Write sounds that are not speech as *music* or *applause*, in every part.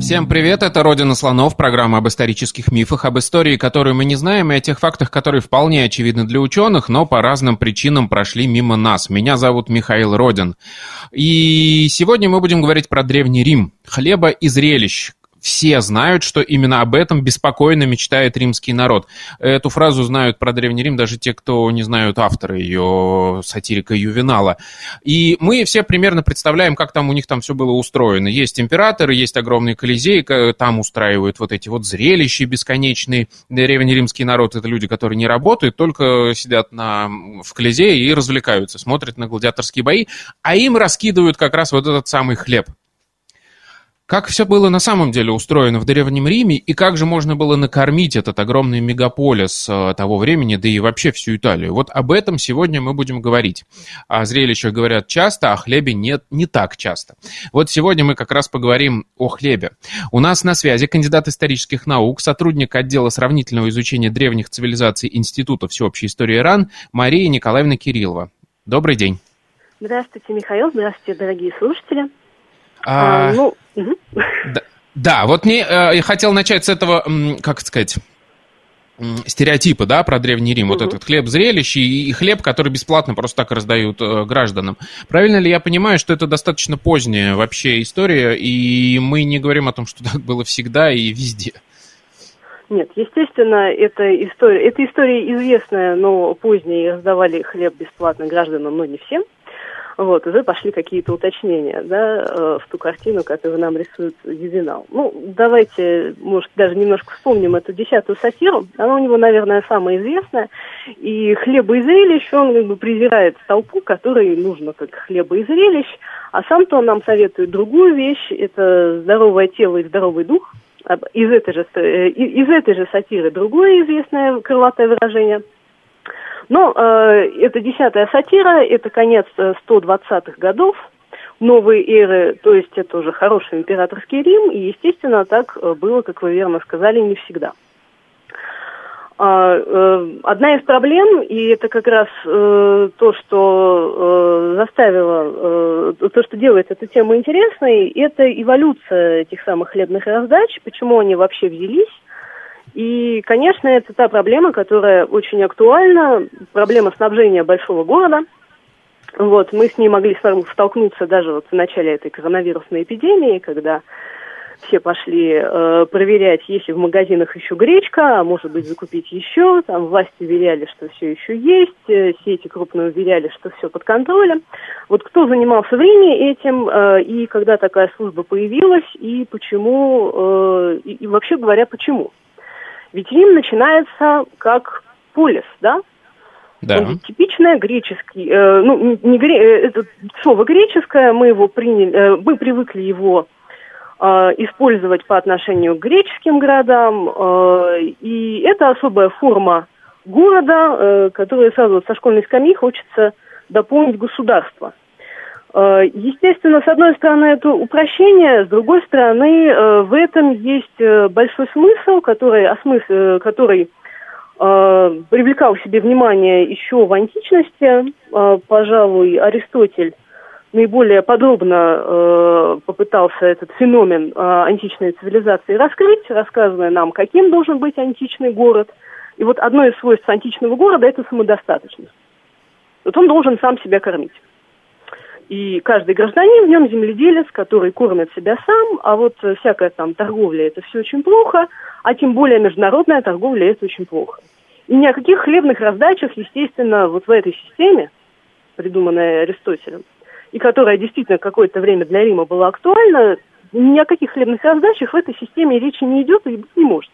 Всем привет, это «Родина слонов», программа об исторических мифах, об истории, которую мы не знаем, и о тех фактах, которые вполне очевидны для ученых, но по разным причинам прошли мимо нас. Меня зовут Михаил Родин. И сегодня мы будем говорить про Древний Рим, хлеба и зрелищ, все знают, что именно об этом беспокойно мечтает римский народ. Эту фразу знают про Древний Рим даже те, кто не знают автора ее, сатирика Ювенала. И мы все примерно представляем, как там у них там все было устроено. Есть императоры, есть огромный колизей, там устраивают вот эти вот зрелища бесконечные. Древнеримский народ — это люди, которые не работают, только сидят на, в колизее и развлекаются, смотрят на гладиаторские бои, а им раскидывают как раз вот этот самый хлеб. Как все было на самом деле устроено в Древнем Риме, и как же можно было накормить этот огромный мегаполис э, того времени, да и вообще всю Италию? Вот об этом сегодня мы будем говорить. О зрелищах говорят часто, о хлебе нет, не так часто. Вот сегодня мы как раз поговорим о хлебе. У нас на связи кандидат исторических наук, сотрудник отдела сравнительного изучения древних цивилизаций Института всеобщей истории Иран Мария Николаевна Кириллова. Добрый день. Здравствуйте, Михаил. Здравствуйте, дорогие слушатели. А, а, ну, угу. да, да, вот мне э, я хотел начать с этого, как сказать, стереотипа, да, про Древний Рим, угу. вот этот хлеб зрелище и, и хлеб, который бесплатно просто так раздают э, гражданам. Правильно ли я понимаю, что это достаточно поздняя вообще история, и мы не говорим о том, что *laughs* так было всегда и везде? Нет, естественно, это история, это история известная, но позднее раздавали хлеб бесплатно гражданам, но не всем. Вот, уже пошли какие-то уточнения, да, э, в ту картину, которую нам рисует Ювенал. Ну, давайте, может, даже немножко вспомним эту десятую сатиру. Она у него, наверное, самая известная. И хлеба и зрелищ он как бы презирает толпу, которой нужно как хлеба и зрелищ. А сам-то он нам советует другую вещь. Это здоровое тело и здоровый дух. Из этой же, э, из этой же сатиры другое известное крылатое выражение – но э, это десятая сатира, это конец 120-х э, годов новой эры, то есть это уже хороший императорский Рим, и, естественно, так э, было, как вы верно сказали, не всегда. А, э, одна из проблем, и это как раз то, что заставило, то, что делает эту тему интересной, это эволюция этих самых хлебных раздач, почему они вообще взялись, и, конечно, это та проблема, которая очень актуальна, проблема снабжения большого города. Вот, мы с ней могли столкнуться даже вот в начале этой коронавирусной эпидемии, когда все пошли э, проверять, есть ли в магазинах еще гречка, а может быть закупить еще. Там власти уверяли, что все еще есть, э, сети крупные уверяли, что все под контролем. Вот кто занимался в Риме этим, э, и когда такая служба появилась, и почему, э, и, и вообще говоря, почему? Ведь Рим начинается как полис, да? Да. Он типичное греческий, э, ну, не гре, э, это слово греческое, мы его приняли, э, мы привыкли его э, использовать по отношению к греческим городам, э, и это особая форма города, э, которая сразу со школьной скамьи хочется дополнить государство. Э, естественно, с одной стороны, это упрощение, с другой стороны, э, в этом есть э, большой смысл, который, осмысл, который привлекал к себе внимание еще в античности. Пожалуй, Аристотель наиболее подробно попытался этот феномен античной цивилизации раскрыть, рассказывая нам, каким должен быть античный город. И вот одно из свойств античного города – это самодостаточность. Вот он должен сам себя кормить. И каждый гражданин в нем земледелец, который кормит себя сам, а вот всякая там торговля это все очень плохо, а тем более международная торговля это очень плохо. И ни о каких хлебных раздачах, естественно, вот в этой системе, придуманной Аристотелем, и которая действительно какое-то время для Рима была актуальна, ни о каких хлебных раздачах в этой системе речи не идет и быть не может.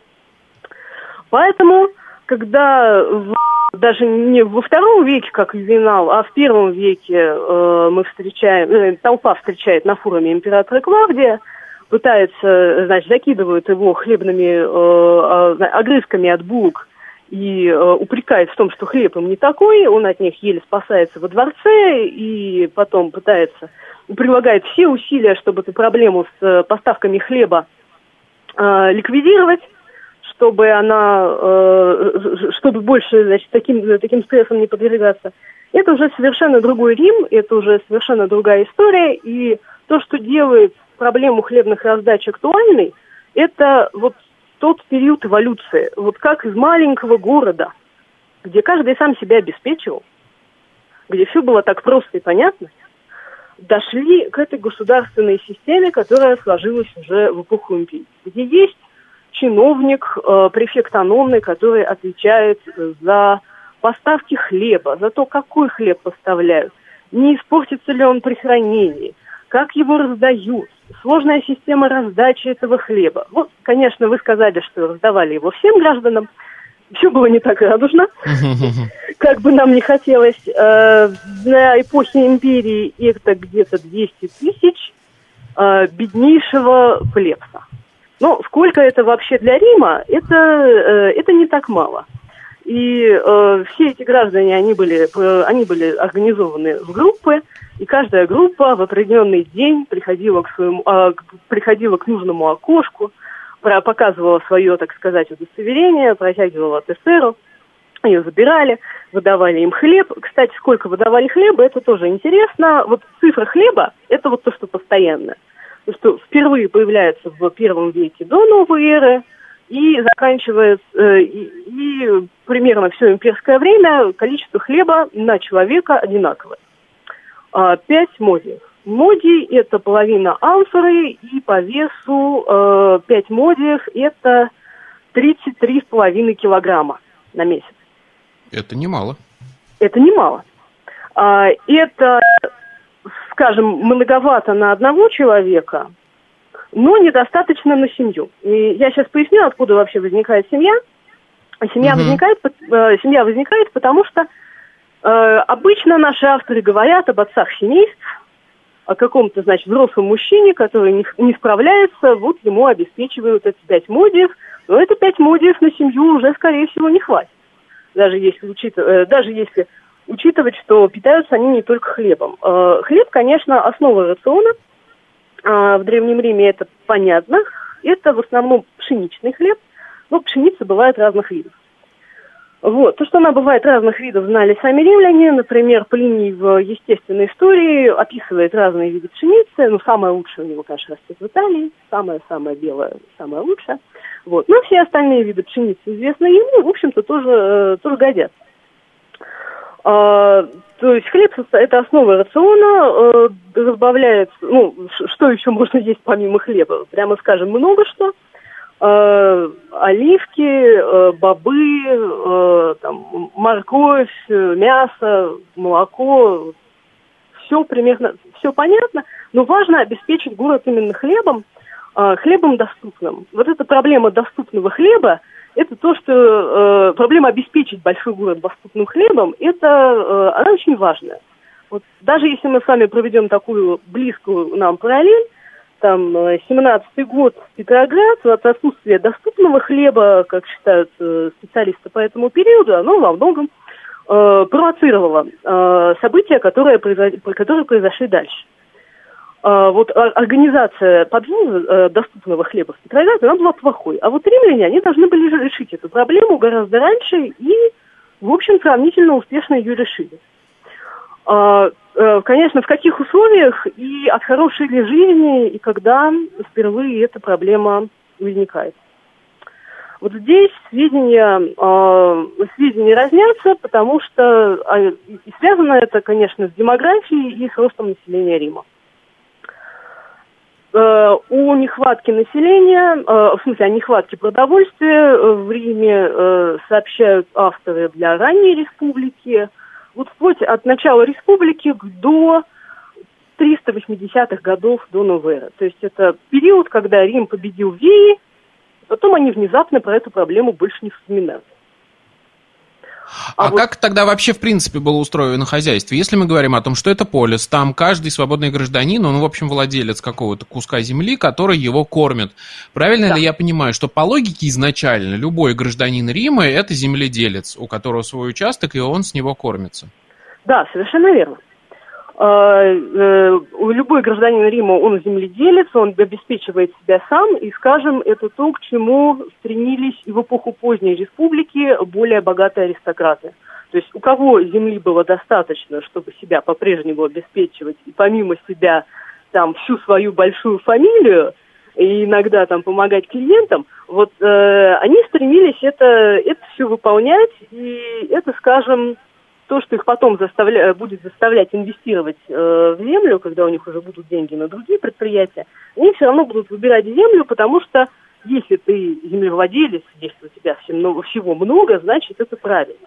Поэтому, когда в даже не во втором веке, как Ювенал, а в первом веке э, мы встречаем, э, толпа встречает на форуме императора Клавдия, пытается, значит, закидывают его хлебными э, огрызками от булок и э, упрекает в том, что хлеб им не такой, он от них еле спасается во дворце и потом пытается, прилагает все усилия, чтобы эту проблему с э, поставками хлеба э, ликвидировать, чтобы она, э, чтобы больше, значит, таким, таким стрессом не подвергаться. Это уже совершенно другой Рим, это уже совершенно другая история, и то, что делает проблему хлебных раздач актуальной, это вот тот период эволюции, вот как из маленького города, где каждый сам себя обеспечивал, где все было так просто и понятно, дошли к этой государственной системе, которая сложилась уже в эпоху империи, где есть чиновник, э, префект Анонный, который отвечает за поставки хлеба, за то, какой хлеб поставляют, не испортится ли он при хранении, как его раздают, сложная система раздачи этого хлеба. Вот, конечно, вы сказали, что раздавали его всем гражданам. Все было не так радужно, *laughs* как бы нам не хотелось. Э, на эпохе империи это где-то 200 тысяч э, беднейшего плебса. Но сколько это вообще для Рима, это, э, это не так мало. И э, все эти граждане, они были, э, они были организованы в группы, и каждая группа в определенный день приходила к, своему, э, приходила к нужному окошку, показывала свое, так сказать, удостоверение, протягивала ТСРу, ее забирали, выдавали им хлеб. Кстати, сколько выдавали хлеба, это тоже интересно. Вот цифра хлеба – это вот то, что постоянно. То, что впервые появляется в первом веке до новой эры – и заканчивается, э, и, и примерно все имперское время количество хлеба на человека одинаковое. А, пять модиев. Моди – это половина амфоры, и по весу э, 5 модиев – это 33,5 килограмма на месяц. Это немало. Это немало. А, это, скажем, многовато на одного человека – но недостаточно на семью. И я сейчас поясню, откуда вообще возникает семья. Семья, угу. возникает, э, семья возникает, потому что э, обычно наши авторы говорят об отцах семейств, о каком-то, значит, взрослом мужчине, который не, не справляется, вот ему обеспечивают эти пять модиев, но это пять модиев на семью уже, скорее всего, не хватит. Даже если, учитывать, э, даже если учитывать, что питаются они не только хлебом. Э, хлеб, конечно, основа рациона – а, в Древнем Риме это понятно. Это в основном пшеничный хлеб, но пшеница бывает разных видов. Вот. То, что она бывает разных видов, знали сами римляне. Например, Плиний в естественной истории описывает разные виды пшеницы. Ну, самое лучшее у него, конечно, растет в Италии. Самое-самое белое, самое лучшее. Вот. Но все остальные виды пшеницы, известные ему, в общем-то, тоже, э, тоже годятся. А, то есть хлеб – это основа рациона, э, разбавляется, ну, что еще можно есть помимо хлеба? Прямо скажем, много что. Э, оливки, э, бобы, э, там, морковь, мясо, молоко, все примерно, все понятно, но важно обеспечить город именно хлебом, э, хлебом доступным. Вот эта проблема доступного хлеба – это то, что э, проблема обеспечить большой город доступным хлебом, это э, она очень важная. Вот даже если мы с вами проведем такую близкую нам параллель, там 17-й э, год Петроград, от отсутствия доступного хлеба, как считают э, специалисты по этому периоду, оно во многом э, провоцировало э, события, которые, произошли, которые произошли дальше. А, вот организация подвоза э, доступного хлеба в Петрограде, она была плохой. А вот римляне, они должны были решить эту проблему гораздо раньше и, в общем, сравнительно успешно ее решили. А, э, конечно, в каких условиях и от хорошей ли жизни, и когда впервые эта проблема возникает. Вот здесь сведения, э, сведения разнятся, потому что э, связано это, конечно, с демографией и с ростом населения Рима. О нехватке населения, э, в смысле о нехватке продовольствия э, в Риме сообщают авторы для ранней республики. Вот вплоть от начала республики до 380-х годов до новой эры. То есть это период, когда Рим победил Веи, потом они внезапно про эту проблему больше не вспоминают. А, а вот... как тогда вообще в принципе было устроено хозяйство? Если мы говорим о том, что это полис, там каждый свободный гражданин, он в общем владелец какого-то куска земли, который его кормит. Правильно да. ли я понимаю, что по логике изначально любой гражданин Рима это земледелец, у которого свой участок, и он с него кормится? Да, совершенно верно. А, э, любой гражданин Рима, он земледелец, он обеспечивает себя сам, и, скажем, это то, к чему стремились и в эпоху поздней республики более богатые аристократы. То есть у кого земли было достаточно, чтобы себя по-прежнему обеспечивать, и помимо себя там всю свою большую фамилию, и иногда там помогать клиентам, вот э, они стремились это, это все выполнять, и это, скажем, то, что их потом заставля... будет заставлять инвестировать э, в землю, когда у них уже будут деньги на другие предприятия, они все равно будут выбирать землю, потому что если ты землевладелец, если у тебя всего много, значит это правильно.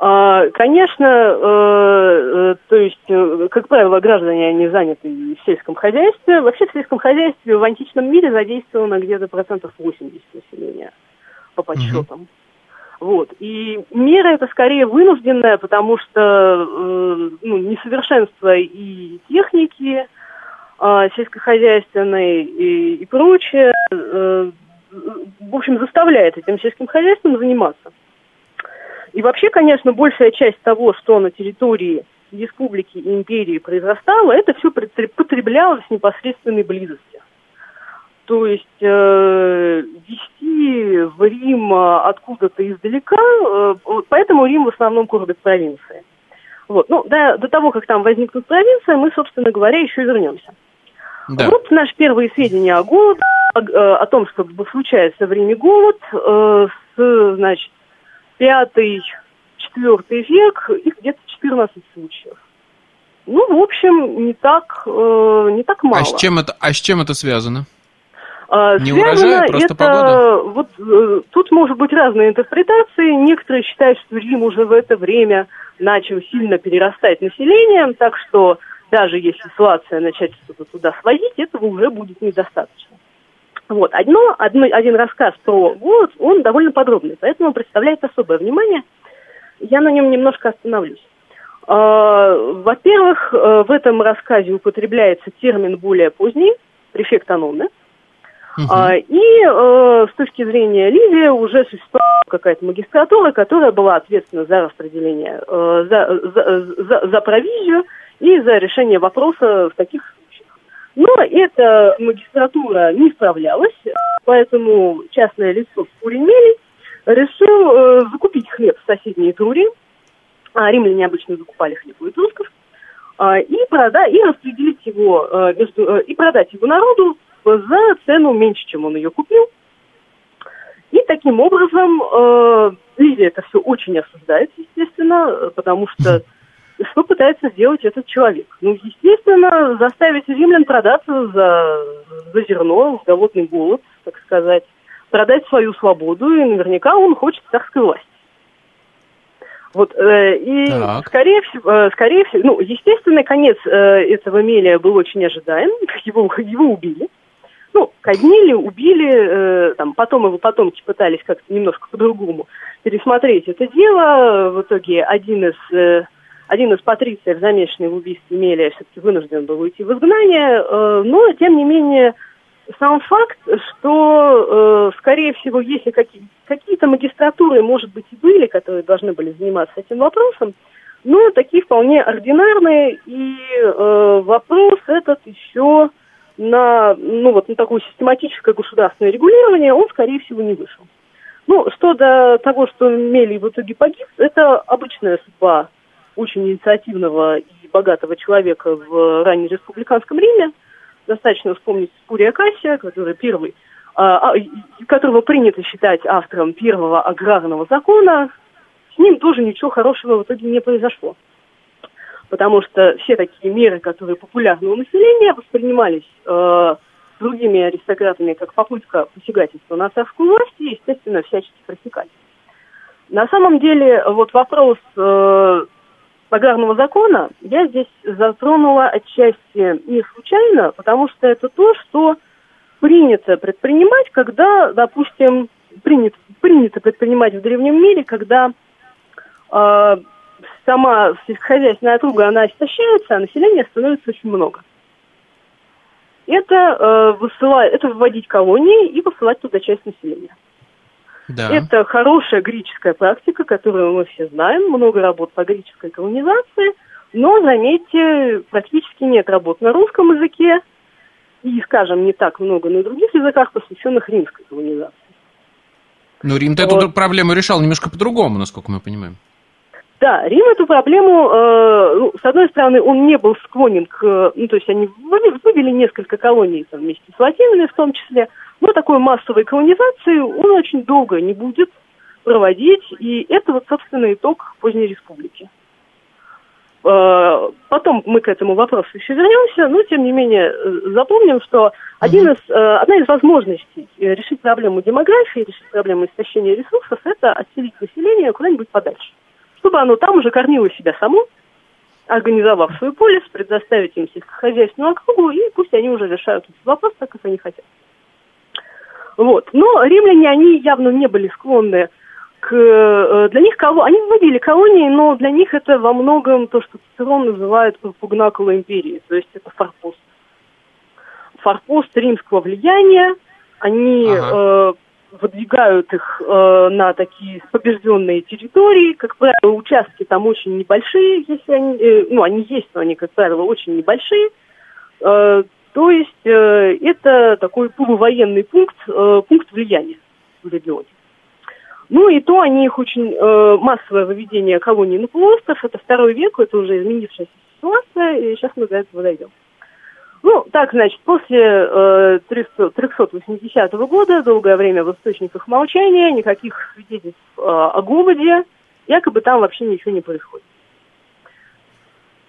А, конечно, э, э, то есть, э, как правило, граждане, они заняты в сельском хозяйстве. Вообще в сельском хозяйстве в античном мире задействовано где-то процентов 80 населения по подсчетам. Mm-hmm. Вот. И мера это скорее вынужденная, потому что э, ну, несовершенство и техники э, сельскохозяйственной и, и прочее, э, в общем, заставляет этим сельским хозяйством заниматься. И вообще, конечно, большая часть того, что на территории республики и империи произрастало, это все потреблялось в непосредственной близости. То есть э, вести в Рим откуда-то издалека, э, поэтому Рим в основном город провинции. Вот. Ну, до, до того, как там возникнут провинции, мы, собственно говоря, еще вернемся. Да. Вот наши первые сведения о голоде, о, э, о том, что случается в Риме голод, э, с, значит, пятый, четвертый век, их где-то 14 случаев. Ну, в общем, не так, э, не так мало. А с чем это, а с чем это связано? А, Не урожай, просто это, погода? Вот э, тут может быть разные интерпретации. Некоторые считают, что Рим уже в это время начал сильно перерастать населением, так что даже если ситуация начать что-то туда свозить, этого уже будет недостаточно. Вот. Одно, одно, один рассказ про голод, он довольно подробный, поэтому представляет особое внимание. Я на нем немножко остановлюсь. А, во-первых, э, в этом рассказе употребляется термин более поздний, префект Анонны. Uh-huh. И э, с точки зрения Ливии уже существовала какая-то магистратура, которая была ответственна за распределение, э, за, за, за, за провизию и за решение вопроса в таких случаях. Но эта магистратура не справлялась, поэтому частное лицо Пуримели решил э, закупить хлеб в соседней Туре, а римляне обычно закупали хлеб у этрусков, э, и, прода и распределить его э, между, э, и продать его народу за цену меньше, чем он ее купил. И таким образом э, Ливия это все очень осуждает, естественно, потому что *laughs* что пытается сделать этот человек? Ну, естественно, заставить римлян продаться за, за зерно, голодный голод, так сказать, продать свою свободу, и наверняка он хочет царской власти. Вот, э, и так. скорее всего, э, скорее всего, ну, естественный конец э, этого Мелия был очень ожидаем, *laughs* его, его убили ну, казнили, убили, э, там, потом его потомки пытались как-то немножко по-другому пересмотреть это дело. В итоге один из, э, один из патрициев, замешанный в убийстве Мелия, все-таки вынужден был уйти в изгнание, э, но, тем не менее, сам факт, что, э, скорее всего, если какие- какие-то магистратуры, может быть, и были, которые должны были заниматься этим вопросом, но такие вполне ординарные, и э, вопрос этот еще на, ну, вот, на такое систематическое государственное регулирование он, скорее всего, не вышел. Ну, что до того, что Мелий в итоге погиб, это обычная судьба очень инициативного и богатого человека в раннем республиканском Риме. Достаточно вспомнить Спурия Кассия, который первый, а, а, которого принято считать автором первого аграрного закона. С ним тоже ничего хорошего в итоге не произошло потому что все такие меры, которые популярны у населения, воспринимались э, другими аристократами как попытка посягательства на царскую власть и, естественно, всячески пресекать. На самом деле, вот вопрос э, аграрного закона я здесь затронула отчасти не случайно, потому что это то, что принято предпринимать, когда, допустим, принято, принято предпринимать в древнем мире, когда сама сельскохозяйственная округа, она истощается, а населения становится очень много. Это, э, высылать, это выводить колонии и высылать туда часть населения. Да. Это хорошая греческая практика, которую мы все знаем, много работ по греческой колонизации, но, заметьте, практически нет работ на русском языке и, скажем, не так много на других языках, посвященных римской колонизации. Но Рим-то вот. эту проблему решал немножко по-другому, насколько мы понимаем. Да, Рим эту проблему, э, ну, с одной стороны, он не был склонен к, ну, то есть они вывели, вывели несколько колоний там, вместе с латинами в том числе, но такой массовой колонизации он очень долго не будет проводить, и это вот, собственно, итог поздней республики. Э, потом мы к этому вопросу еще вернемся, но тем не менее э, запомним, что один из, э, одна из возможностей решить проблему демографии, решить проблему истощения ресурсов, это отселить население куда-нибудь подальше чтобы оно там уже кормило себя само, организовав свой полис, предоставить им сельскохозяйственную округу, и пусть они уже решают этот вопрос так, как они хотят. Вот. Но римляне, они явно не были склонны к... Э, для них кого... Они вводили колонии, но для них это во многом то, что Цицерон называет пугнакула империи, то есть это форпост. Форпост римского влияния, они ага. э, выдвигают их э, на такие побежденные территории. Как правило, участки там очень небольшие, если они, э, ну, они есть, но они, как правило, очень небольшие. Э, то есть э, это такой полувоенный пункт, э, пункт влияния в регионе. Ну и то они их очень э, массовое выведение колонии на полуостров, это второй век, это уже изменившаяся ситуация, и сейчас мы до этого дойдем. Ну, так, значит, после э, 300, 380 года, долгое время в источниках молчания, никаких свидетельств э, о голоде, якобы там вообще ничего не происходит.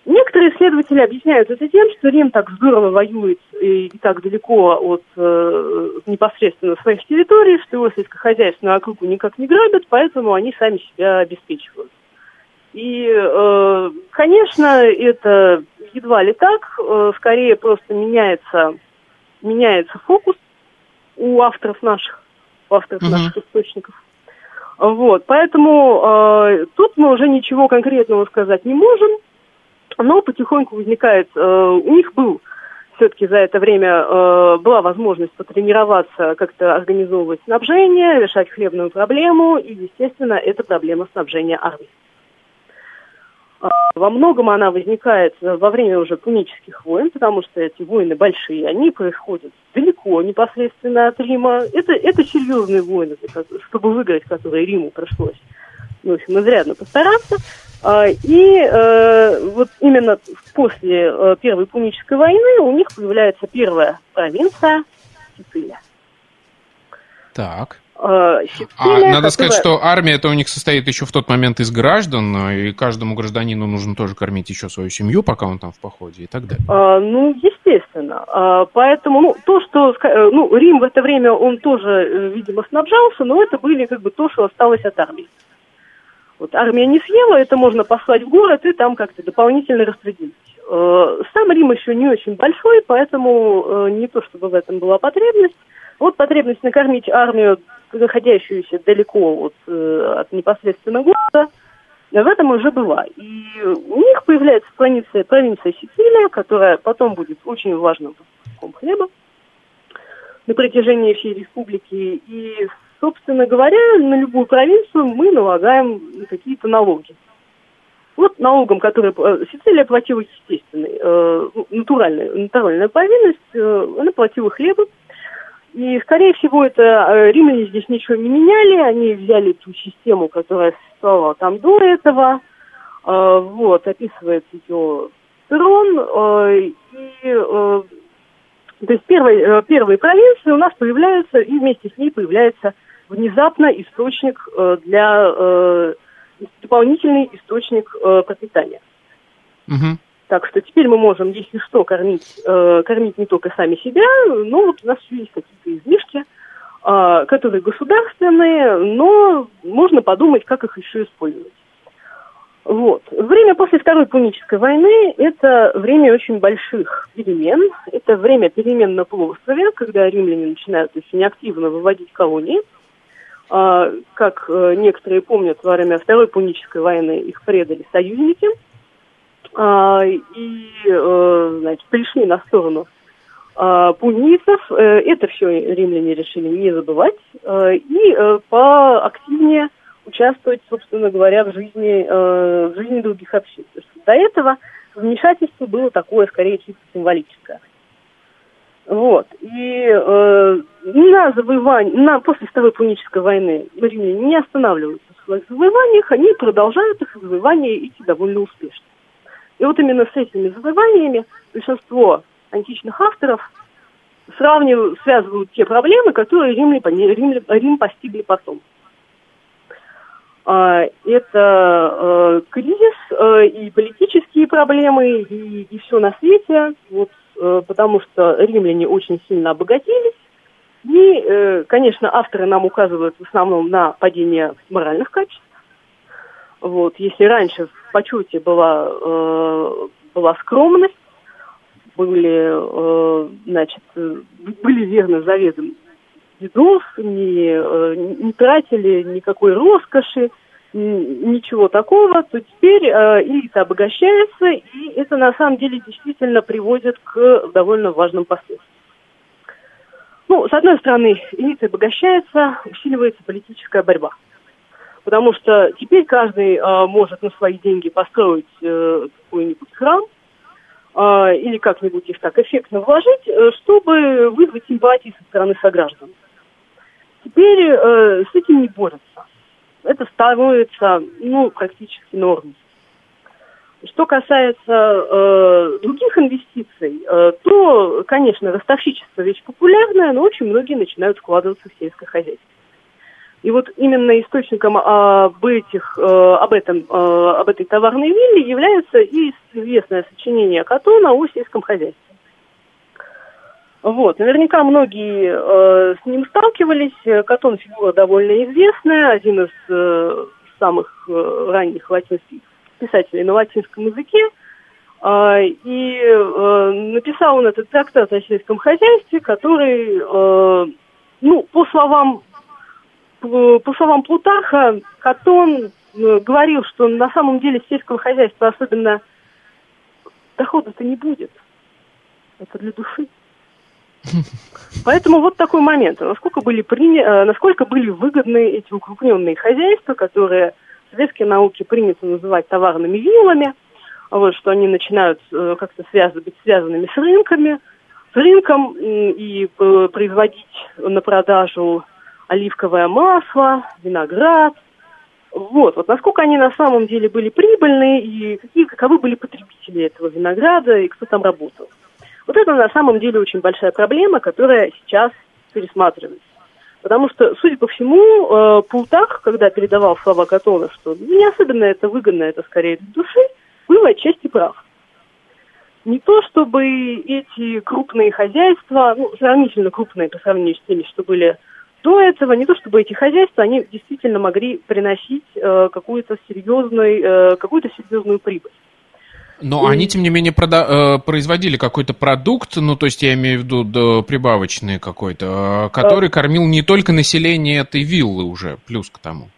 Некоторые исследователи объясняют это тем, что Рим так здорово воюет и, и так далеко от э, непосредственно своих территорий, что его сельскохозяйственную округу никак не грабят, поэтому они сами себя обеспечивают. И, э, конечно, это едва ли так, э, скорее просто меняется, меняется фокус у авторов наших, у авторов uh-huh. наших источников. Вот, поэтому э, тут мы уже ничего конкретного сказать не можем, но потихоньку возникает, э, у них был все-таки за это время э, была возможность потренироваться, как-то организовывать снабжение, решать хлебную проблему, и, естественно, это проблема снабжения армии. Во многом она возникает во время уже пунических войн, потому что эти войны большие, они происходят далеко непосредственно от Рима. Это, это серьезные войны, чтобы выиграть, которые Риму пришлось, ну, в общем, изрядно постараться. А, и э, вот именно после э, Первой Пунической войны у них появляется первая провинция Сицилия. Так. Э, а надо сказать, что армия это у них состоит еще в тот момент из граждан, и каждому гражданину нужно тоже кормить еще свою семью, пока он там в походе и так далее. А, ну, естественно. А, поэтому, ну, то, что, э, ну, Рим в это время, он тоже, э, видимо, снабжался, но это были как бы то, что осталось от армии. Вот армия не съела, это можно послать в город и там как-то дополнительно распределить. Сам Рим еще не очень большой, поэтому не то, чтобы в этом была потребность. Вот потребность накормить армию находящуюся далеко от, э, от непосредственно города, в этом уже была. И у них появляется провинция, провинция Сицилия, которая потом будет очень важным поставщиком хлеба на протяжении всей республики. И, собственно говоря, на любую провинцию мы налагаем какие-то налоги. Вот налогом, который э, Сицилия платила естественный, э, натуральная, натуральная повинность, э, она платила хлебом, и, скорее всего, это э, римляне здесь ничего не меняли, они взяли ту систему, которая существовала там до этого, э, вот, описывает ее Цирон, э, и, то есть первые, первые провинции у нас появляются, и вместе с ней появляется внезапно источник для, дополнительный источник пропитания. Угу. Так что теперь мы можем, если что, кормить, э, кормить не только сами себя, но вот у нас еще есть какие-то излишки, э, которые государственные, но можно подумать, как их еще использовать. Вот. Время после Второй Пунической войны – это время очень больших перемен. Это время перемен на полуострове, когда римляне начинают очень активно выводить колонии. Как некоторые помнят, во время Второй Пунической войны их предали союзники и значит, пришли на сторону пунийцев. Это все римляне решили не забывать и поактивнее участвовать, собственно говоря, в жизни, в жизни других общин. До этого вмешательство было такое, скорее, чисто символическое. Вот. И э, на завоевание, на, после Второй Пунической войны римляне не останавливаются в своих завоеваниях, они продолжают их завоевания идти довольно успешно. И вот именно с этими завоеваниями большинство античных авторов сравнивают, связывают те проблемы, которые Рим, Рим, Рим постигли потом. А, это э, кризис э, и политические проблемы, и, и все на свете. Вот Э, потому что римляне очень сильно обогатились. И, конечно, авторы нам указывают в основном на падение моральных качеств. Вот, если раньше почете была, э, была скромность, были, значит, были верны заветам дедов, не, не тратили никакой роскоши, ничего такого, то теперь э, элита обогащается, и это на самом деле действительно приводит к довольно важным последствиям. Ну, с одной стороны, элита обогащается, усиливается политическая борьба. Потому что теперь каждый э, может на свои деньги построить э, какой-нибудь храм э, или как-нибудь их так эффектно вложить, э, чтобы вызвать симпатии со стороны сограждан. Теперь э, с этим не борются это становится ну, практически нормой. Что касается э, других инвестиций, э, то, конечно, ростовщичество вещь популярная, но очень многие начинают вкладываться в сельское хозяйство. И вот именно источником об, этих, э, об, этом, э, об этой товарной вилле является и известное сочинение Катона о сельском хозяйстве. Вот, наверняка многие э, с ним сталкивались. Катон фигура довольно известная, один из самых ранних латинских писателей на латинском языке. Э, и написал он этот трактат о сельском хозяйстве, который, ну, по словам, по, словам Плутарха, Катон э, говорил, что на самом деле сельского хозяйства особенно дохода-то не будет. Это для души. *laughs* Поэтому вот такой момент. Насколько были, приня... Э, насколько были выгодны эти укрупненные хозяйства, которые в советской науке принято называть товарными вилами, вот, что они начинают э, как-то связаны, быть связанными с рынками, с рынком и производить на продажу оливковое масло, виноград. Вот, вот насколько они на самом деле были прибыльны и какие, каковы были потребители этого винограда и кто там работал. Вот это на самом деле очень большая проблема, которая сейчас пересматривается. Потому что, судя по всему, э, Пултах, когда передавал слова Катона, что не особенно это выгодно, это скорее для души, был отчасти прав. Не то, чтобы эти крупные хозяйства, ну, сравнительно крупные по сравнению с теми, что были до этого, не то чтобы эти хозяйства, они действительно могли приносить э, какую-то серьезную, э, какую-то серьезную прибыль. Но и... они, тем не менее, прода- э, производили какой-то продукт, ну, то есть я имею в виду да, прибавочный какой-то, э, который а... кормил не только население этой виллы уже, плюс к тому.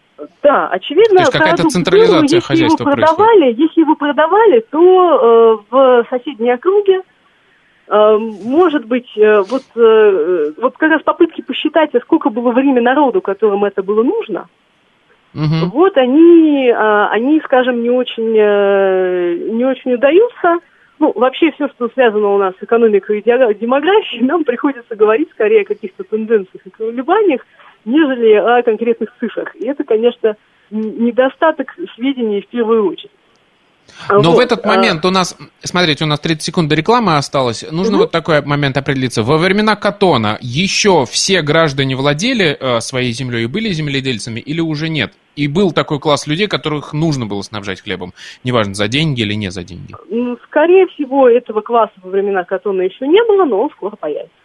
Да, очевидно, то есть какая-то централизация если хозяйства его продавали, происходит. Если его продавали, то э, в соседней округе может быть, э, вот, э, вот как раз попытки посчитать, а сколько было времени народу, которым это было нужно – Угу. Вот они, а, они, скажем, не очень, э, не очень удаются. Ну, вообще все, что связано у нас с экономикой и демографией, *laughs* нам приходится говорить скорее о каких-то тенденциях и колебаниях, нежели о конкретных цифрах. И это, конечно, недостаток сведений в первую очередь. Но вот. в этот а. момент у нас, смотрите, у нас 30 секунд до рекламы осталось. Нужно угу. вот такой момент определиться. Во времена Катона еще все граждане владели э, своей землей и были земледельцами или уже нет? И был такой класс людей, которых нужно было снабжать хлебом, неважно, за деньги или не за деньги? Скорее всего, этого класса во времена Катона еще не было, но он скоро появится.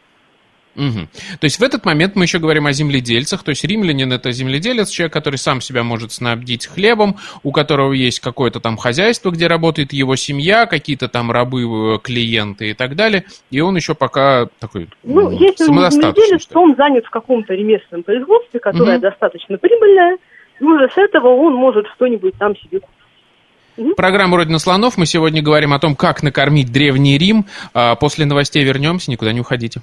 Угу. То есть в этот момент мы еще говорим о земледельцах, то есть римлянин это земледелец, человек, который сам себя может снабдить хлебом, у которого есть какое-то там хозяйство, где работает его семья, какие-то там рабы, э, клиенты и так далее, и он еще пока такой Ну, если он земледелец, то он занят в каком-то ремесленном производстве, которое угу. достаточно прибыльное, и уже с этого он может что-нибудь там себе купить. Программа «Родина слонов». Мы сегодня говорим о том, как накормить Древний Рим. А после новостей вернемся, никуда не уходите.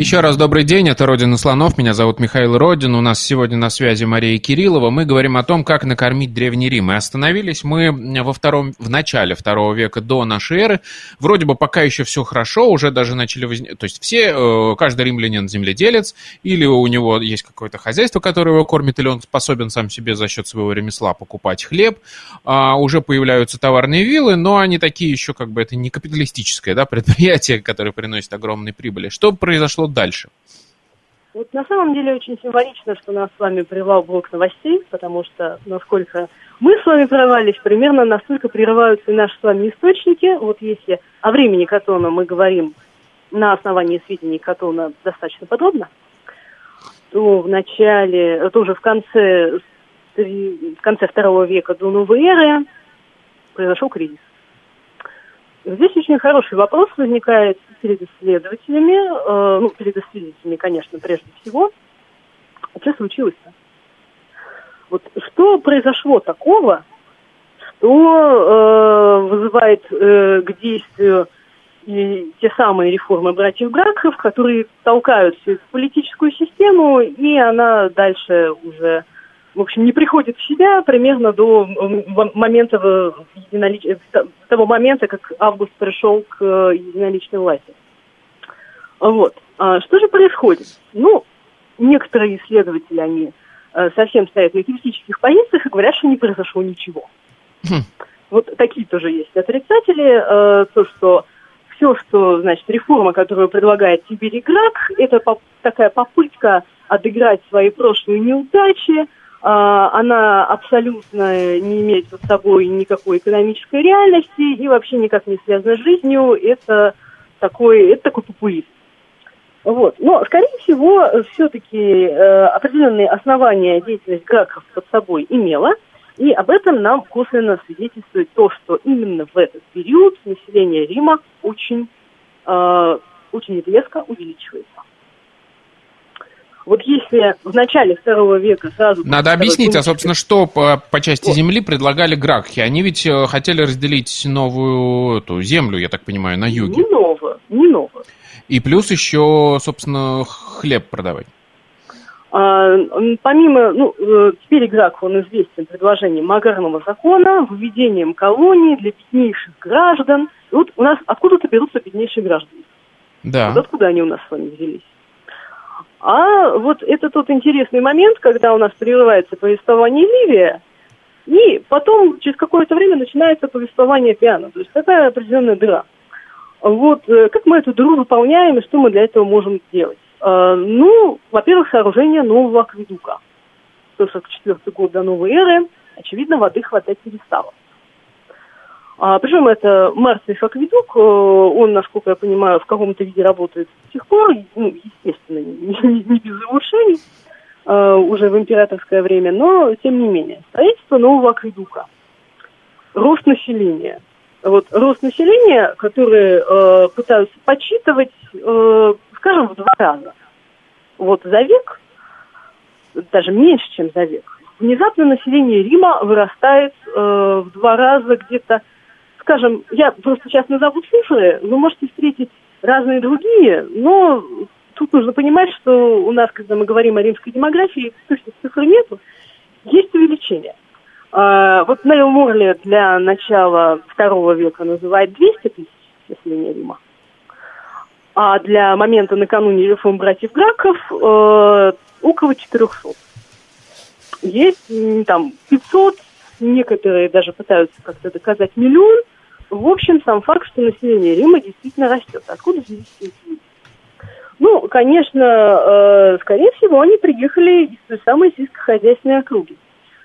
еще раз добрый день, это «Родина слонов», меня зовут Михаил Родин, у нас сегодня на связи Мария Кириллова. Мы говорим о том, как накормить Древний Рим. И остановились мы во втором, в начале второго века до нашей эры. Вроде бы пока еще все хорошо, уже даже начали возникать... То есть все, э, каждый римлянин земледелец, или у него есть какое-то хозяйство, которое его кормит, или он способен сам себе за счет своего ремесла покупать хлеб. А, уже появляются товарные виллы, но они такие еще как бы, это не капиталистическое да, *laughs* предприятие, которое приносит огромные прибыли. Что произошло дальше? Вот на самом деле очень символично, что нас с вами прервал блок новостей, потому что насколько мы с вами прервались, примерно настолько прерываются и наши с вами источники. Вот если о времени Катона мы говорим на основании сведений Катона достаточно подробно, то в начале, тоже в конце, в конце второго века до новой эры произошел кризис. Здесь очень хороший вопрос возникает перед исследователями, э, ну, перед исследователями, конечно, прежде всего. Что случилось-то? Вот что произошло такого, что э, вызывает э, к действию и те самые реформы братьев Гракхов, которые толкают всю эту политическую систему, и она дальше уже в общем, не приходит в себя примерно до момента единолич... того момента, как Август пришел к э, единоличной власти. Вот. А что же происходит? Ну, некоторые исследователи, они э, совсем стоят на критических позициях и говорят, что не произошло ничего. Хм. Вот такие тоже есть отрицатели. Э, то, что все, что, значит, реформа, которую предлагает Тиберий Грак, это поп- такая попытка отыграть свои прошлые неудачи, она абсолютно не имеет под собой никакой экономической реальности и вообще никак не связана с жизнью. Это такой, это такой популизм. Вот. Но, скорее всего, все-таки э, определенные основания деятельность Граков под собой имела, и об этом нам косвенно свидетельствует то, что именно в этот период население Рима очень, э, очень резко увеличивается. Вот если в начале второго века сразу... Надо объяснить, а, собственно, что по, по части вот. земли предлагали гракхи? Они ведь э, хотели разделить новую эту землю, я так понимаю, на юге. Не новую, не новую. И плюс еще, собственно, хлеб продавать. А, помимо, ну, э, теперь Грак, он известен предложением аграрного закона, введением колонии для беднейших граждан. И вот у нас откуда-то берутся беднейшие граждане. Да. Вот откуда они у нас с вами взялись? А вот это тот интересный момент, когда у нас прерывается повествование Ливия, и потом через какое-то время начинается повествование пиано. То есть такая определенная дыра. Вот э, как мы эту дыру выполняем и что мы для этого можем делать? А, ну, во-первых, сооружение нового акведука. 144 год до новой эры, очевидно, воды хватать перестало. А, причем это Марсиев акведук, э, он, насколько я понимаю, в каком-то виде работает до сих пор, ну, естественно, не, не без улучшений, э, уже в императорское время, но тем не менее. Строительство нового акведука. Рост населения. Вот рост населения, который э, пытаются подсчитывать, э, скажем, в два раза. Вот за век, даже меньше, чем за век, внезапно население Рима вырастает э, в два раза где-то скажем, я просто сейчас назову цифры, вы можете встретить разные другие, но тут нужно понимать, что у нас, когда мы говорим о римской демографии, точно цифр нету, есть увеличение. А, вот Нейл Морли для начала второго века называет 200 тысяч населения Рима. А для момента накануне реформ братьев Граков э, около 400. Есть там 500, некоторые даже пытаются как-то доказать миллион – в общем, сам факт, что население Рима действительно растет. Откуда здесь Ну, конечно, э, скорее всего, они приехали из той самой сельскохозяйственной округи.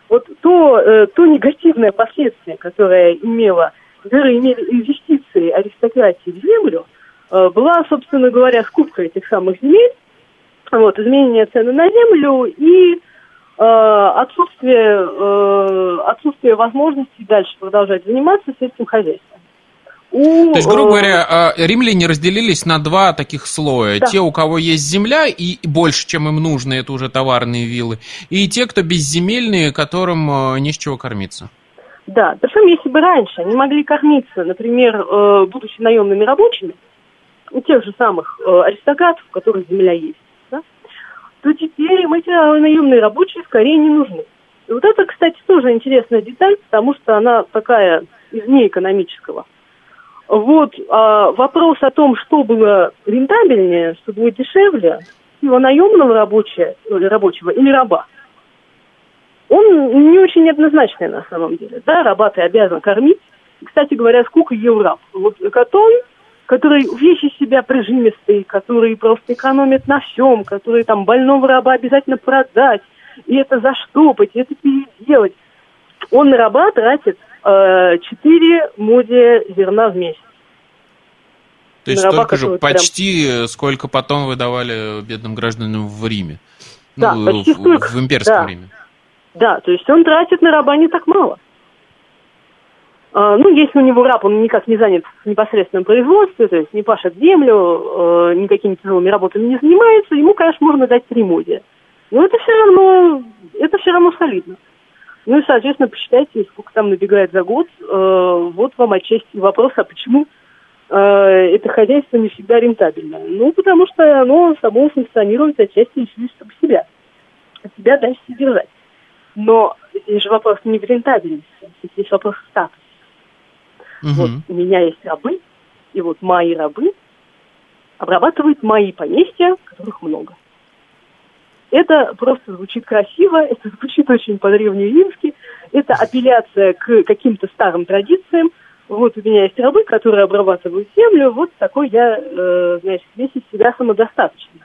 Вот то, э, то негативное последствие, которое имело, которые имели инвестиции аристократии в землю, э, была, собственно говоря, скупка этих самых земель, вот, изменение цены на землю и отсутствие, э, отсутствие возможности дальше продолжать заниматься сельским хозяйством. У, То есть, грубо говоря, а, римляне разделились на два таких слоя. Да. Те, у кого есть земля и больше, чем им нужно, это уже товарные виллы. И те, кто безземельные, которым не с чего кормиться. Да, причем если бы раньше они могли кормиться, например, э, будучи наемными рабочими, у тех же самых э, аристократов, у которых земля есть, то теперь им эти наемные рабочие скорее не нужны. И вот это, кстати, тоже интересная деталь, потому что она такая из неэкономического вот а, вопрос о том, что было рентабельнее, что было дешевле, его наемного рабочего, или рабочего или раба, он не очень неоднозначный на самом деле. Да, раба ты обязан кормить. Кстати говоря, сколько ел раб? Вот Катон, который весь из себя прижимистый, который просто экономит на всем, который там больного раба обязательно продать, и это заштопать, и это переделать. Он на раба тратит 4 э, моди зерна в месяц. То есть столько же, почти прям... сколько потом выдавали бедным гражданам в Риме. Да, ну, почти в, столько. В имперское да. время. Да, то есть он тратит на раба не так мало. А, ну, если у него раб, он никак не занят в непосредственном производстве, то есть не пашет землю, э, никакими тяжелыми работами не занимается, ему, конечно, можно дать три моди. Но это все равно, это все равно солидно. Ну и, соответственно, посчитайте, сколько там набегает за год. Э, вот вам отчасти вопрос, а почему это хозяйство не всегда рентабельно? Ну, потому что оно само функционирует отчасти лишь чтобы себя, себя дальше содержать. Но здесь же вопрос не в рентабельности, здесь вопрос в статусе. Угу. Вот у меня есть рабы, и вот мои рабы обрабатывают мои поместья, которых много. Это просто звучит красиво, *laughs* это звучит очень по-древнеримски, это апелляция к каким-то старым традициям. Вот у меня есть рабы, которые обрабатывают землю, вот такой я, э, значит, весь из себя самодостаточный.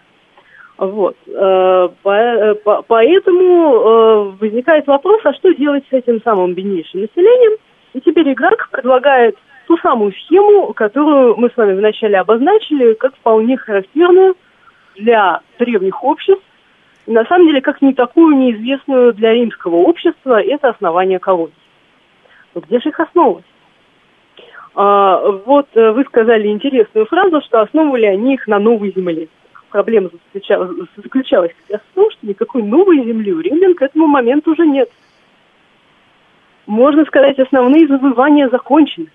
Вот. Э, по, э, по, поэтому э, возникает вопрос, а что делать с этим самым беднейшим населением? И теперь игрок предлагает ту самую схему, которую мы с вами вначале обозначили, как вполне характерную для древних обществ, на самом деле, как не такую неизвестную для римского общества, это основание колоний. Но где же их основывать? А, вот э, вы сказали интересную фразу, что основывали они их на новой земле. Проблема заключалась, заключалась в том, что никакой новой земли у римлян к этому моменту уже нет. Можно сказать, основные завоевания закончены.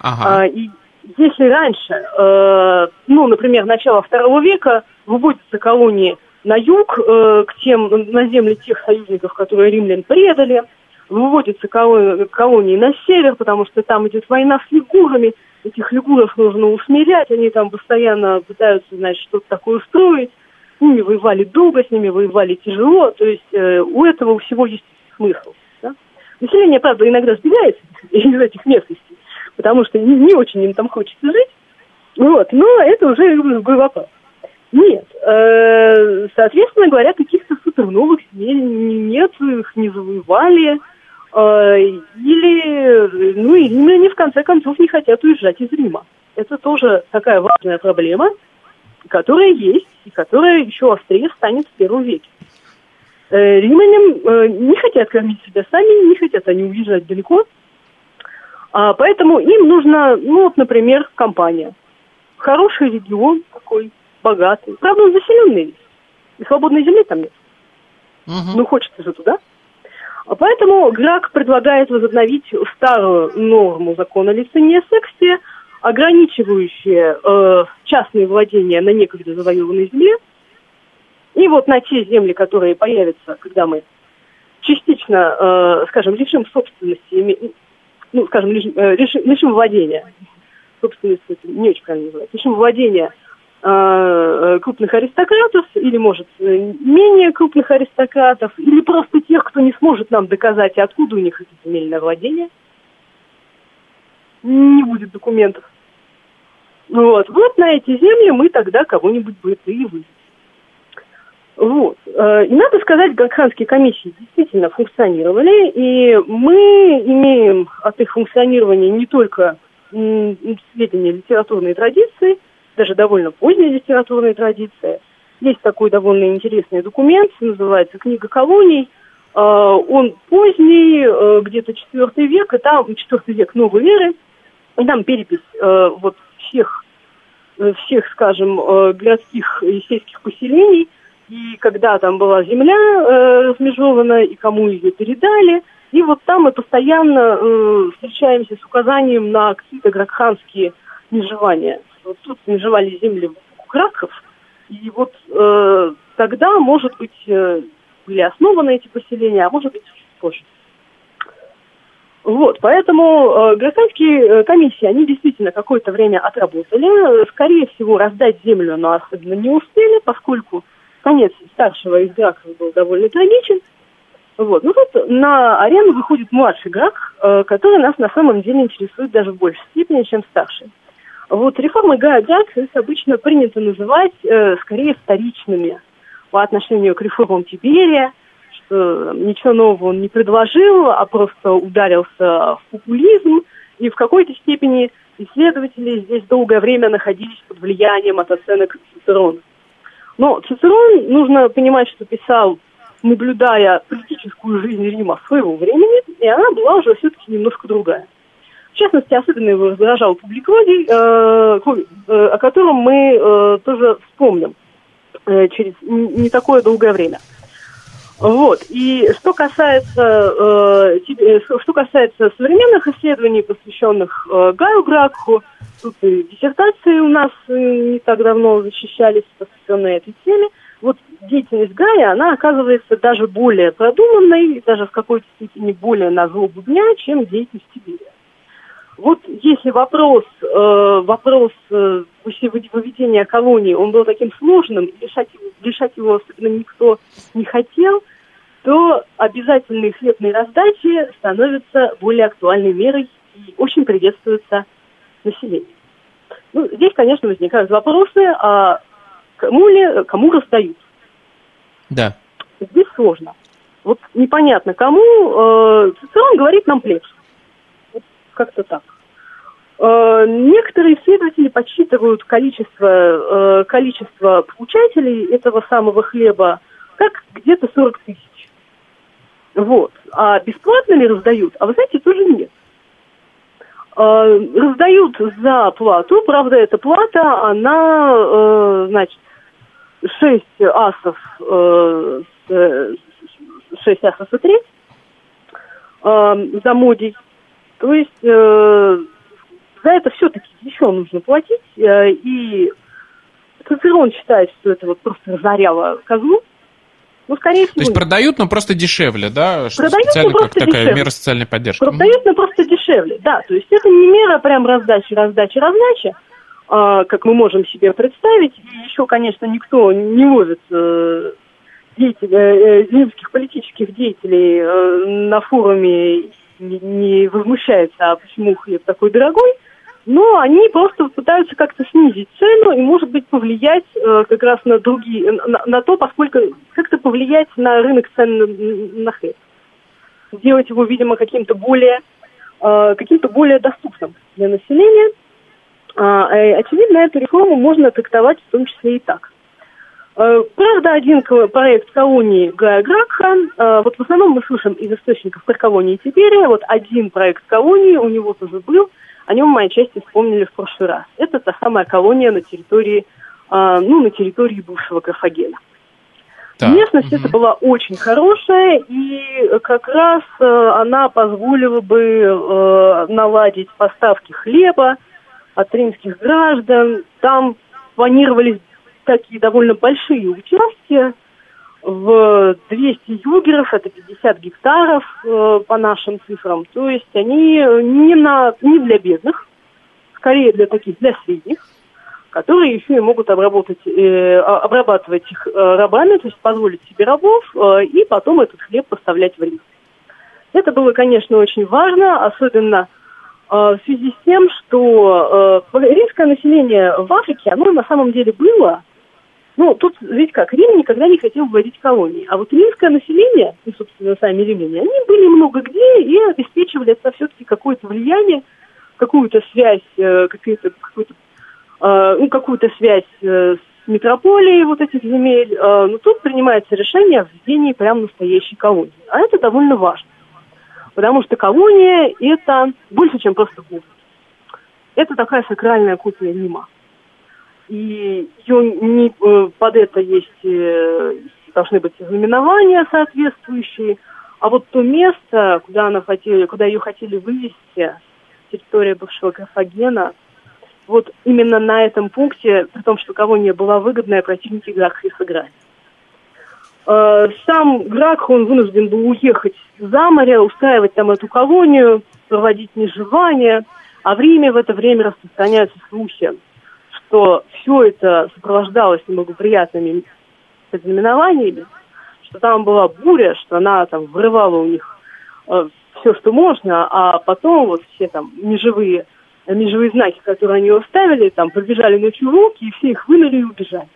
Ага. А, и если раньше, э, ну, например, начало второго века, выводятся колонии на юг, э, к тем, на земли тех союзников, которые римлян предали, выводятся колонии, колонии на север, потому что там идет война с лигурами, этих лигуров нужно усмирять, они там постоянно пытаются, значит, что-то такое устроить, с ними воевали долго, с ними воевали тяжело, то есть э, у этого всего есть смысл. Население, правда, иногда сбегается из этих местностей, потому что не, не очень им там хочется жить, вот, но это уже другой вопрос. Нет. Э, соответственно говоря, каких-то суперновых земель нет, их не завоевали. Э, или, ну, или они в конце концов не хотят уезжать из Рима. Это тоже такая важная проблема, которая есть и которая еще острее станет в первом веке. Э, римлянам не хотят кормить себя сами, не хотят они уезжать далеко. А, поэтому им нужна, ну вот, например, компания. Хороший регион такой, богатый. Правда, он заселенный весь. И свободной земли там нет. Угу. Ну, хочется же туда. А поэтому Грак предлагает возобновить старую норму закона лицения секции, ограничивающие э, частные владения на некогда завоеванной земле. И вот на те земли, которые появятся, когда мы частично, э, скажем, лишим собственности, ну, скажем, лишим, э, лишим, владения, собственность не очень правильно называть, лишим владения Э, крупных аристократов, или, может, э, менее крупных аристократов, или просто тех, кто не сможет нам доказать, откуда у них это земельное владение. Не будет документов. Вот, вот на эти земли мы тогда кого-нибудь бы и вывезли. Вот. Э, и надо сказать, градханские комиссии действительно функционировали, и мы имеем от их функционирования не только сведения литературной традиции, даже довольно поздние литературные традиции. Есть такой довольно интересный документ, называется «Книга колоний». Э, он поздний, э, где-то четвертый век, и там четвертый век новой веры, и там перепись вот всех, всех, скажем, городских и сельских поселений – и когда там была земля э, размежована, и кому ее передали. И вот там мы постоянно э, встречаемся с указанием на какие-то гракханские межевания. Вот тут межевали земли гракхов, и вот э, тогда, может быть, э, были основаны эти поселения, а может быть, позже. Вот, поэтому э, гражданские э, комиссии, они действительно какое-то время отработали. Скорее всего, раздать землю, но особенно не успели, поскольку конец старшего из Граков был довольно трагичен. Вот. Ну тут на арену выходит младший Грак, э, который нас на самом деле интересует даже в большей степени, чем старший. Вот реформы Гая обычно принято называть э, скорее вторичными по отношению к реформам Тиберия, что ничего нового он не предложил, а просто ударился в популизм, и в какой-то степени исследователи здесь долгое время находились под влиянием от оценок Цицерона. Но Цицерон, нужно понимать, что писал, наблюдая политическую жизнь Рима своего времени, и она была уже все-таки немножко другая. В частности, особенно его раздражал публикодий, э, э, о котором мы э, тоже вспомним э, через не такое долгое время. Вот. И что касается, э, э что касается современных исследований, посвященных э, Гаю Гракху, тут и диссертации у нас э, не так давно защищались, посвященные этой теме. Вот деятельность Гая, она оказывается даже более продуманной, даже в какой-то степени более на злобу дня, чем деятельность Тиберия. Вот если вопрос, э, вопрос э, выведения колонии, он был таким сложным, решать, решать его особенно никто не хотел, то обязательные хлебные раздачи становятся более актуальной мерой и очень приветствуются населением. Ну, здесь, конечно, возникают вопросы, а кому ли, кому раздают? Да. Здесь сложно. Вот непонятно кому. Э, Цицерон говорит нам плебс. Как-то так. Э, некоторые исследователи подсчитывают количество, э, количество получателей этого самого хлеба как где-то 40 тысяч. Вот. А бесплатно ли раздают? А вы знаете, тоже нет. А, раздают за плату, правда, эта плата, она, э, значит, 6 асов, э, 6 асов и треть э, за модий. То есть э, за это все-таки еще нужно платить. Э, и Цицерон считает, что это вот просто разоряло козлу. Ну, скорее всего. То есть продают, но просто дешевле, да? Что продают, специально как такая дешевле. мера социальной поддержки. Продают, но просто дешевле, да. То есть это не мера прям раздачи, раздачи, раздачи, а, как мы можем себе представить. И еще, конечно, никто не может э, деятелей, э, римских политических деятелей э, на форуме не, возмущается, а почему хлеб такой дорогой но они просто пытаются как-то снизить цену и, может быть, повлиять э, как раз на другие, на, на то, поскольку как-то повлиять на рынок цен на, на хлеб. Сделать его, видимо, каким-то более, э, каким-то более доступным для населения. А, э, очевидно, эту реформу можно трактовать в том числе и так. Э, правда, один проект колонии Гая Гракха, э, вот в основном мы слышим из источников про колонии Тиберия, вот один проект колонии у него тоже был – о нем мы отчасти вспомнили в прошлый раз. Это та самая колония на территории, э, ну, на территории бывшего Карфагена. Так. Местность угу. эта была очень хорошая, и как раз она позволила бы наладить поставки хлеба от римских граждан. Там планировались такие довольно большие участия, в 200 югеров, это 50 гектаров э, по нашим цифрам. То есть они не, на, не для бедных, скорее для таких, для средних, которые еще и могут обработать, э, обрабатывать их э, рабами, то есть позволить себе рабов, э, и потом этот хлеб поставлять в Рим. Это было, конечно, очень важно, особенно э, в связи с тем, что э, римское население в Африке, оно на самом деле было, ну, тут, ведь как, Рим никогда не хотел вводить колонии, а вот римское население, и, собственно, сами римляне, они были много где и обеспечивали это все-таки какое-то влияние, какую-то связь, э, какую-то, какую-то, э, ну, какую-то связь э, с метрополией вот этих земель, но тут принимается решение о введении прям настоящей колонии. А это довольно важно, потому что колония – это больше, чем просто город это такая сакральная копия Рима. И ее не, э, под это есть, э, должны быть знаменования соответствующие. А вот то место, куда, она хотела, куда ее хотели вывести, территория бывшего Карфагена, вот именно на этом пункте, при том, что колония была выгодная, противники Гракха и сыграли. Э, сам Гракх, он вынужден был уехать за море, устраивать там эту колонию, проводить межевание – а в Риме в это время распространяются слухи, что все это сопровождалось неблагоприятными предзнаменованиями, что там была буря, что она там вырывала у них э, все, что можно, а потом вот все там межевые, межевые знаки, которые они оставили, там побежали ночью руки, и все их вынули и убежали.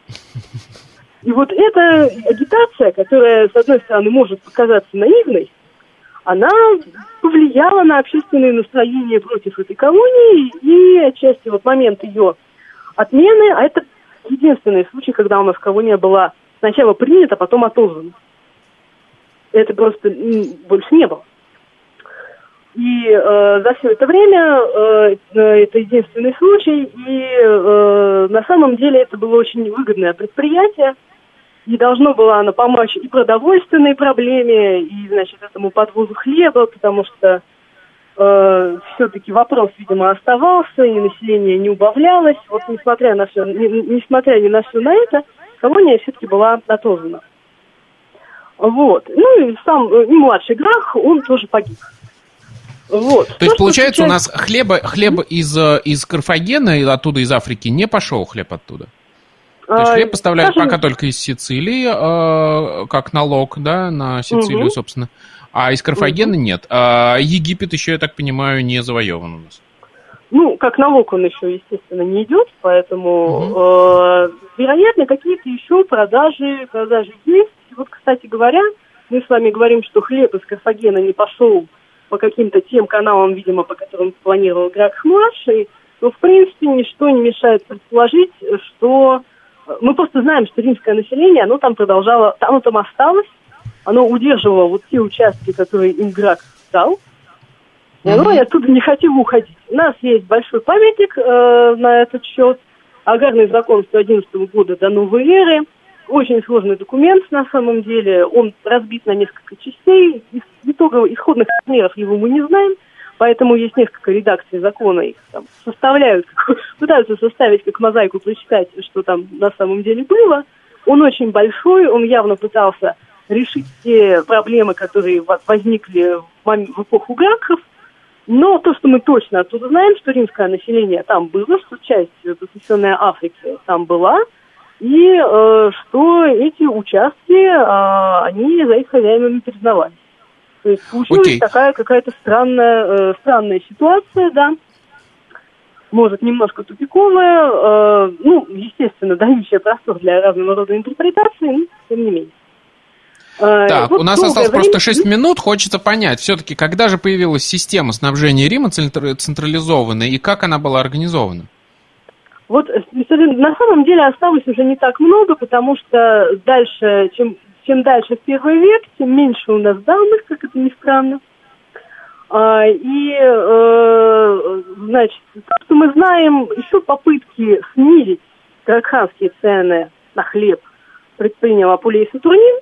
И вот эта агитация, которая, с одной стороны, может показаться наивной, она повлияла на общественное настроение против этой колонии, и отчасти вот момент ее отмены, а это единственный случай, когда у нас колония была сначала принята, потом отозвана. Это просто больше не было. И э, за все это время э, это единственный случай, и э, на самом деле это было очень выгодное предприятие, и должно было оно помочь и продовольственной проблеме, и, значит, этому подвозу хлеба, потому что э, все-таки вопрос, видимо, оставался, и население не убавлялось. Вот несмотря на все, не, несмотря ни на все на это, колония все-таки была отозвана. Вот. Ну и сам э, и младший Грах, он тоже погиб. Вот. То, То есть, получается, сейчас... у нас хлеба, хлеба из, э, из Карфагена, оттуда из Африки, не пошел хлеб оттуда? То есть хлеб поставляют пока только из Сицилии, э, как налог, да, на Сицилию, угу. собственно. А из Карфагена нет. А Египет еще, я так понимаю, не завоеван у нас. Ну, как налог он еще, естественно, не идет, поэтому, угу. э, вероятно, какие-то еще продажи, продажи есть. Вот, кстати говоря, мы с вами говорим, что хлеб из Карфагена не пошел по каким-то тем каналам, видимо, по которым планировал Гракх-младший, но, в принципе, ничто не мешает предположить, что мы просто знаем, что римское население, оно там продолжало, оно там осталось, оно удерживало вот те участки, которые им Грак дал, и оно mm-hmm. оттуда не хотело уходить. У нас есть большой памятник э, на этот счет, Агарный закон 111 года до новой эры, очень сложный документ на самом деле, он разбит на несколько частей, итоговых исходных размеров его мы не знаем, Поэтому есть несколько редакций закона, их там составляют, *laughs* пытаются составить как мозаику, прочитать, что там на самом деле было. Он очень большой, он явно пытался решить те проблемы, которые возникли в эпоху Гракхов. Но то, что мы точно оттуда знаем, что римское население там было, что часть, посвященная Африке, там была, и э, что эти участки, э, они за их хозяинами признавались. То есть получилась Окей. такая какая-то странная, э, странная ситуация, да. Может, немножко тупиковая, э, ну, естественно, дающая простор для разного рода интерпретаций, но тем не менее. Э, так, вот у нас осталось время... просто 6 минут. Хочется понять, все-таки, когда же появилась система снабжения Рима централизованная и как она была организована? Вот э, на самом деле осталось уже не так много, потому что дальше, чем чем дальше в первый век, тем меньше у нас данных, как это ни странно. А, и, э, значит, то, что мы знаем, еще попытки снизить гракханские цены на хлеб предпринял Апулей Сатурнин.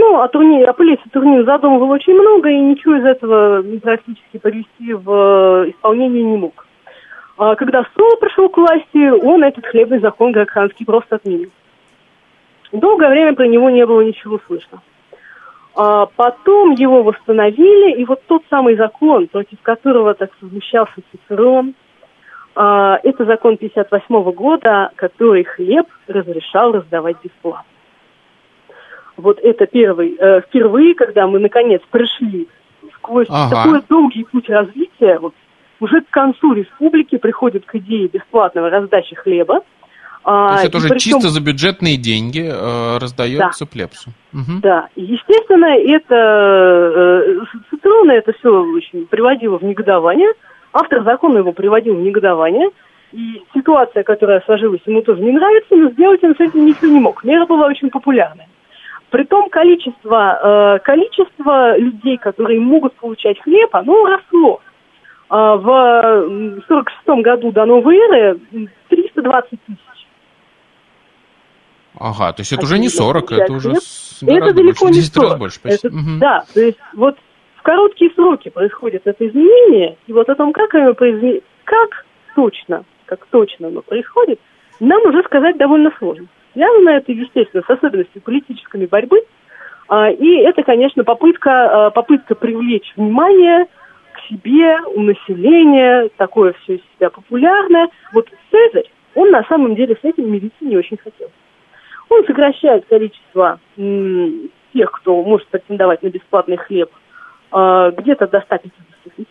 Ну, Апулей Сатурнин задумывал очень много, и ничего из этого практически привести в э, исполнение не мог. А когда Сула пришел к власти, он этот хлебный закон гракханский просто отменил. Долгое время про него не было ничего слышно. А потом его восстановили, и вот тот самый закон, против которого так возмущался Цицерон, а, это закон 58 года, который хлеб разрешал раздавать бесплатно. Вот это первый, э, впервые, когда мы наконец пришли сквозь ага. такой долгий путь развития, вот уже к концу республики приходят к идее бесплатного раздачи хлеба. То есть это уже причем... чисто за бюджетные деньги э, раздается да. плебсу. Угу. Да, естественно, это э, Цицерона это все очень приводило в негодование. Автор закона его приводил в негодование. И ситуация, которая сложилась, ему тоже не нравится, но сделать он с этим ничего не мог. Мера была очень популярная. Притом количество, э, количество людей, которые могут получать хлеб, оно росло. Э, в 46 году до новой эры 320 тысяч. Ага, то есть это а уже не 40, это уже это далеко больше, не 40. раз больше. Это, угу. Да, то есть вот в короткие сроки происходит это изменение, и вот о том, как оно произведено, как точно, как точно оно происходит, нам уже сказать довольно сложно. Связано это, естественно, с особенностями политической борьбы, а, и это, конечно, попытка, а, попытка привлечь внимание к себе у населения, такое все из себя популярное. Вот Цезарь, он на самом деле с этим мириться не очень хотел. Он сокращает количество м, тех, кто может претендовать на бесплатный хлеб, э, где-то до 150 тысяч.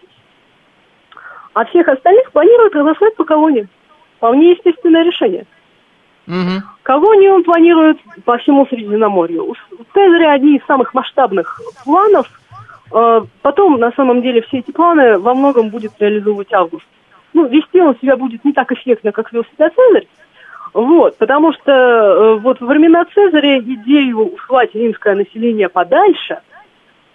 А всех остальных планирует разослать по колонии. Вполне естественное решение. Угу. Колонии он планирует по всему Средиземноморью. У Цезаря одни из самых масштабных планов. Э, потом, на самом деле, все эти планы во многом будет реализовывать Август. Ну, вести он себя будет не так эффектно, как вел себя Цезарь, вот, потому что э, вот во времена Цезаря идею ухватить римское население подальше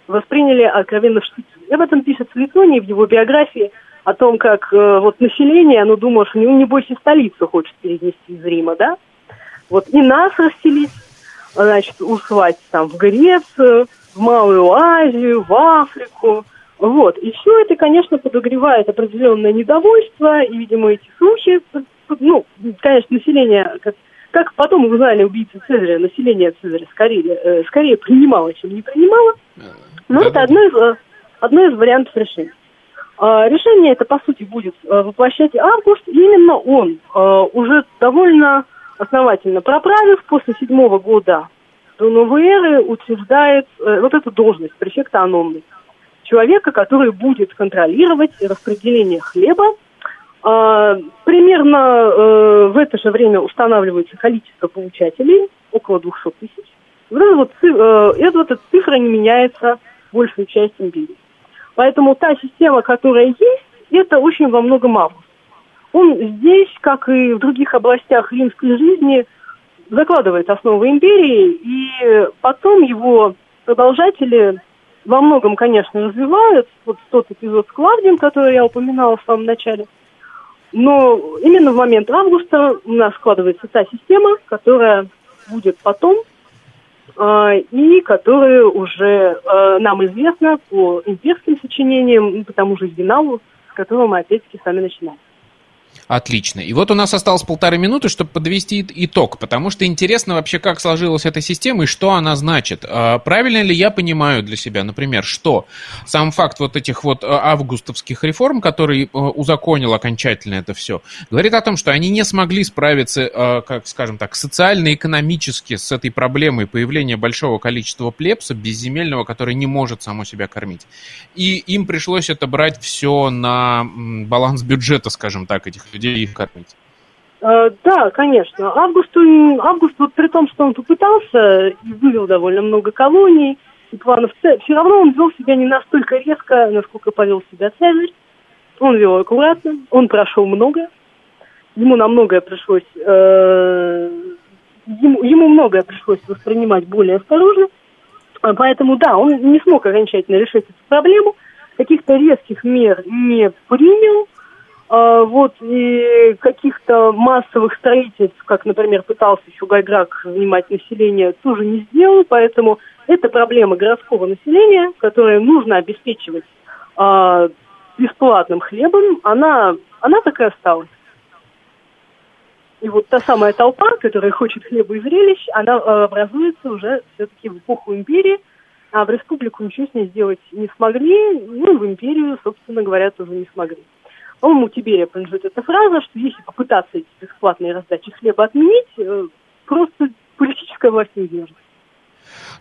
восприняли откровенно в штыки. Об этом пишет Светоний в его биографии о том, как э, вот население, оно думало, что не, не бойся столицу хочет перенести из Рима, да? Вот и нас расселить, значит, ухватить там в Грецию, в Малую Азию, в Африку. Вот. И все это, конечно, подогревает определенное недовольство, и, видимо, эти слухи ну, конечно, население, как, как потом узнали убийцы Цезаря, население Цезаря скорее, э, скорее принимало, чем не принимало. Но да, это да. Одно, из, э, одно из вариантов решения. Э, решение это, по сути, будет э, воплощать Август. Именно он, э, уже довольно основательно проправив, после седьмого года до новой эры утверждает э, вот эту должность, префекта аномный. Человека, который будет контролировать распределение хлеба а, примерно в это же время устанавливается количество получателей, около 200 тысяч. Вот эта вот, цифра не меняется большую часть империи. Поэтому та система, которая есть, это очень во многом август. Он здесь, как и в других областях римской жизни, закладывает основы империи, и потом его продолжатели во многом, конечно, развивают. Вот тот эпизод с Клавдием, который я упоминала в самом начале – но именно в момент августа у нас складывается та система, которая будет потом, и которая уже э, нам известна по имперским сочинениям, по тому же Виналу, с которого мы опять-таки сами начинаем. Отлично. И вот у нас осталось полторы минуты, чтобы подвести итог, потому что интересно вообще, как сложилась эта система и что она значит. А, правильно ли я понимаю для себя, например, что сам факт вот этих вот а, августовских реформ, который а, узаконил окончательно это все, говорит о том, что они не смогли справиться, как скажем так, социально-экономически с этой проблемой появления большого количества плебса безземельного, который не может само себя кормить. И им пришлось это брать все на баланс бюджета, скажем так, этих людей их кормить. Э, да, конечно. Август, Август, вот при том, что он попытался и вывел довольно много колоний и планов, все равно он вел себя не настолько резко, насколько повел себя Цезарь. Он вел аккуратно, он прошел много, ему на многое пришлось, э, ему, ему многое пришлось воспринимать более осторожно. А поэтому, да, он не смог окончательно решить эту проблему, каких-то резких мер не принял, вот, и каких-то массовых строительств, как, например, пытался еще Гайграк занимать население, тоже не сделал, поэтому это проблема городского населения, которое нужно обеспечивать э, бесплатным хлебом, она, она так и осталась. И вот та самая толпа, которая хочет хлеба и зрелищ, она э, образуется уже все-таки в эпоху империи, а в республику ничего с ней сделать не смогли, ну и в империю, собственно говоря, тоже не смогли. По-моему, Тиберия принадлежит эта фраза, что если попытаться эти бесплатные раздачи хлеба отменить, э, просто политическая власть не удержит.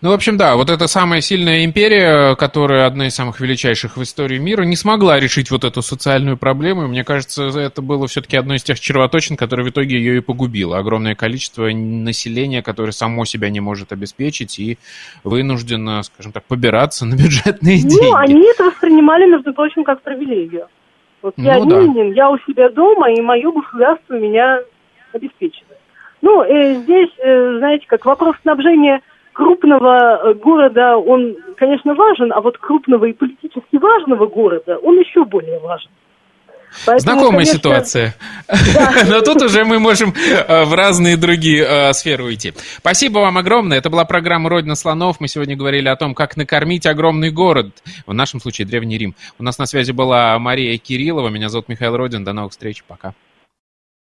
Ну, в общем, да, вот эта самая сильная империя, которая одна из самых величайших в истории мира, не смогла решить вот эту социальную проблему. И мне кажется, это было все-таки одно из тех червоточин, которое в итоге ее и погубило. Огромное количество населения, которое само себя не может обеспечить и вынуждено, скажем так, побираться на бюджетные ну, деньги. Ну, они это воспринимали, между прочим, как привилегию. Вот ну, я да. римлянин, я у себя дома, и мое государство меня обеспечивает. Ну, э, здесь, э, знаете, как вопрос снабжения крупного э, города, он, конечно, важен, а вот крупного и политически важного города, он еще более важен. Поэтому, Знакомая конечно, ситуация. Да. *laughs* Но тут уже мы можем э, в разные другие э, сферы уйти. Спасибо вам огромное. Это была программа «Родина слонов». Мы сегодня говорили о том, как накормить огромный город. В нашем случае Древний Рим. У нас на связи была Мария Кириллова. Меня зовут Михаил Родин. До новых встреч. Пока.